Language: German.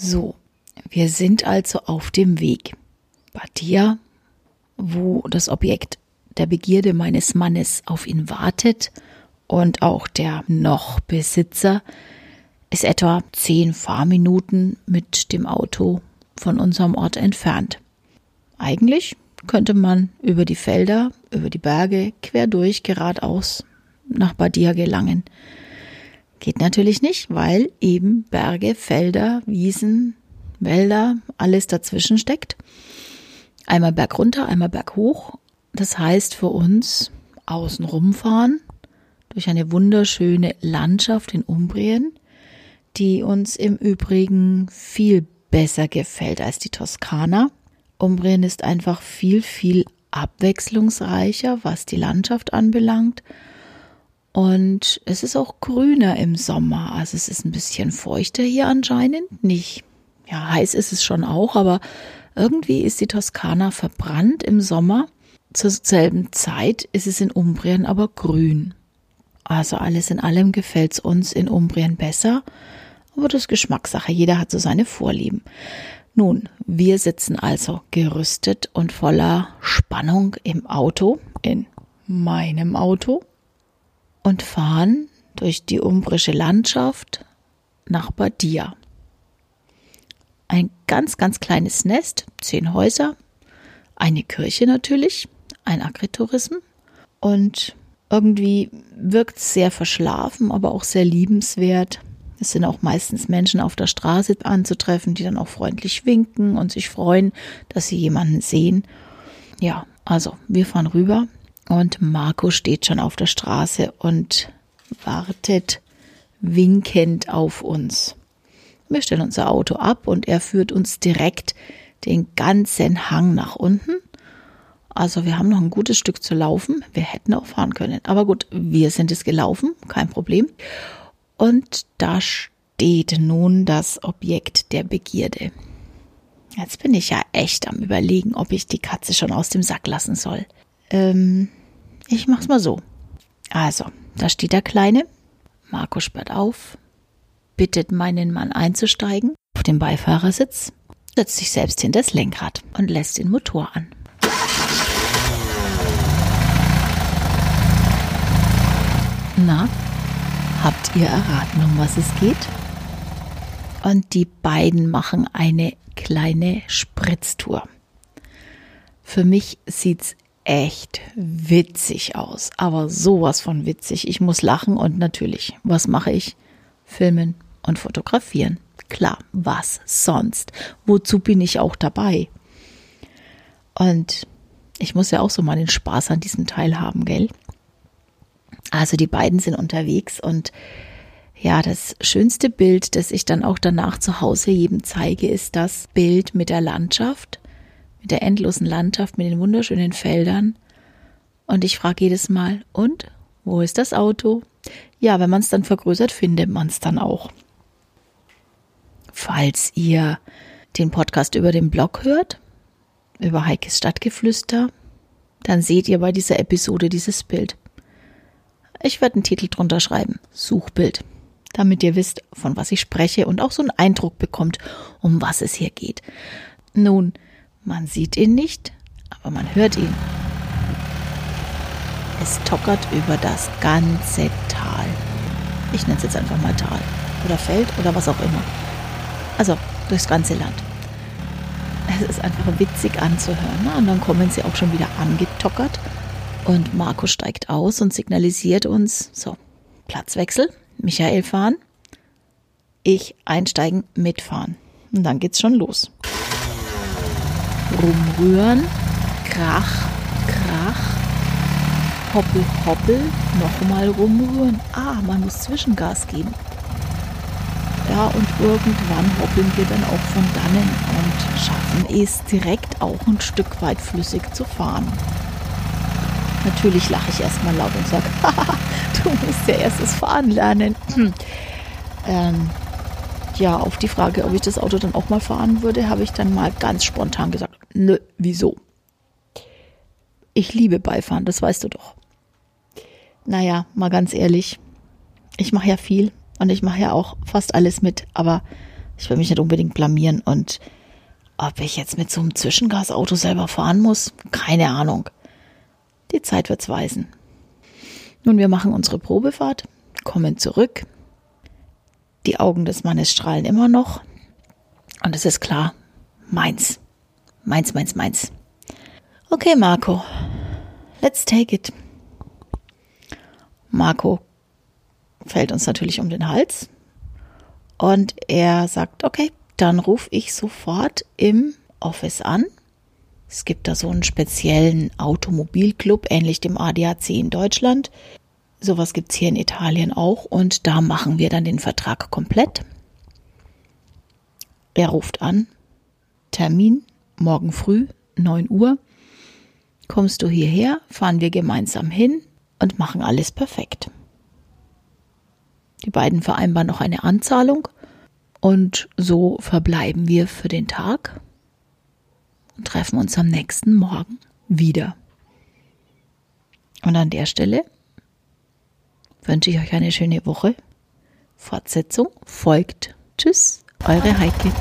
So, wir sind also auf dem Weg. Badia, wo das Objekt der Begierde meines Mannes auf ihn wartet und auch der noch Besitzer ist etwa zehn Fahrminuten mit dem Auto von unserem Ort entfernt. Eigentlich könnte man über die Felder, über die Berge, quer durch, geradeaus nach Badia gelangen. Geht natürlich nicht, weil eben Berge, Felder, Wiesen, Wälder, alles dazwischen steckt. Einmal bergunter, einmal berghoch. Das heißt für uns außen rumfahren durch eine wunderschöne Landschaft in Umbrien, die uns im Übrigen viel besser gefällt als die Toskana. Umbrien ist einfach viel, viel abwechslungsreicher, was die Landschaft anbelangt. Und es ist auch grüner im Sommer. Also es ist ein bisschen feuchter hier anscheinend. Nicht, ja, heiß ist es schon auch, aber irgendwie ist die Toskana verbrannt im Sommer. Zur selben Zeit ist es in Umbrien aber grün. Also alles in allem gefällt es uns in Umbrien besser. Aber das ist Geschmackssache. Jeder hat so seine Vorlieben. Nun, wir sitzen also gerüstet und voller Spannung im Auto, in meinem Auto und fahren durch die umbrische Landschaft nach Badia. Ein ganz, ganz kleines Nest, zehn Häuser, eine Kirche natürlich, ein Agritourism und irgendwie wirkt es sehr verschlafen, aber auch sehr liebenswert. Es sind auch meistens Menschen auf der Straße anzutreffen, die dann auch freundlich winken und sich freuen, dass sie jemanden sehen. Ja, also wir fahren rüber und Marco steht schon auf der Straße und wartet winkend auf uns. Wir stellen unser Auto ab und er führt uns direkt den ganzen Hang nach unten. Also wir haben noch ein gutes Stück zu laufen. Wir hätten auch fahren können. Aber gut, wir sind es gelaufen, kein Problem. Und da steht nun das Objekt der Begierde. Jetzt bin ich ja echt am Überlegen, ob ich die Katze schon aus dem Sack lassen soll. Ähm, ich mach's mal so. Also, da steht der Kleine. Marco sperrt auf, bittet meinen Mann einzusteigen auf den Beifahrersitz, setzt sich selbst hinter das Lenkrad und lässt den Motor an. Na, habt ihr erraten, um was es geht? Und die beiden machen eine kleine Spritztour. Für mich sieht's echt witzig aus, aber sowas von witzig. Ich muss lachen und natürlich, was mache ich? Filmen und fotografieren. Klar, was sonst? Wozu bin ich auch dabei? Und ich muss ja auch so mal den Spaß an diesem Teil haben, gell? Also die beiden sind unterwegs und ja, das schönste Bild, das ich dann auch danach zu Hause jedem zeige, ist das Bild mit der Landschaft der endlosen Landschaft, mit den wunderschönen Feldern. Und ich frage jedes Mal, und wo ist das Auto? Ja, wenn man es dann vergrößert, findet man es dann auch. Falls ihr den Podcast über den Blog hört, über Heikes Stadtgeflüster, dann seht ihr bei dieser Episode dieses Bild. Ich werde einen Titel drunter schreiben, Suchbild, damit ihr wisst, von was ich spreche und auch so einen Eindruck bekommt, um was es hier geht. Nun, man sieht ihn nicht, aber man hört ihn. Es tockert über das ganze Tal. Ich nenne es jetzt einfach mal Tal. Oder Feld oder was auch immer. Also durchs ganze Land. Es ist einfach witzig anzuhören. Ne? Und dann kommen sie auch schon wieder angetockert. Und Marco steigt aus und signalisiert uns: So, Platzwechsel, Michael fahren, ich einsteigen, mitfahren. Und dann geht's schon los rumrühren, krach, krach, hoppel, hoppel, nochmal rumrühren. Ah, man muss Zwischengas geben. Ja, und irgendwann hoppeln wir dann auch von dannen und schaffen es direkt auch ein Stück weit flüssig zu fahren. Natürlich lache ich erstmal laut und sage, du musst ja erst das Fahren lernen. ähm, ja, auf die Frage, ob ich das Auto dann auch mal fahren würde, habe ich dann mal ganz spontan gesagt, nö, wieso? Ich liebe Beifahren, das weißt du doch. Naja, mal ganz ehrlich, ich mache ja viel und ich mache ja auch fast alles mit, aber Ich will mich nicht unbedingt blamieren und ob ich jetzt mit so einem Zwischengasauto selber fahren muss, keine Ahnung. Die Zeit wird's weisen. Nun, wir machen unsere Probefahrt, kommen zurück. Die Augen des Mannes strahlen immer noch. Und es ist klar, meins. Meins, meins, meins. Okay, Marco. Let's take it. Marco fällt uns natürlich um den Hals. Und er sagt, okay, dann rufe ich sofort im Office an. Es gibt da so einen speziellen Automobilclub, ähnlich dem ADAC in Deutschland. Sowas gibt es hier in Italien auch und da machen wir dann den Vertrag komplett. Er ruft an, Termin, morgen früh, 9 Uhr. Kommst du hierher, fahren wir gemeinsam hin und machen alles perfekt. Die beiden vereinbaren noch eine Anzahlung und so verbleiben wir für den Tag und treffen uns am nächsten Morgen wieder. Und an der Stelle wünsche ich euch eine schöne Woche. Fortsetzung folgt. Tschüss, eure Heike.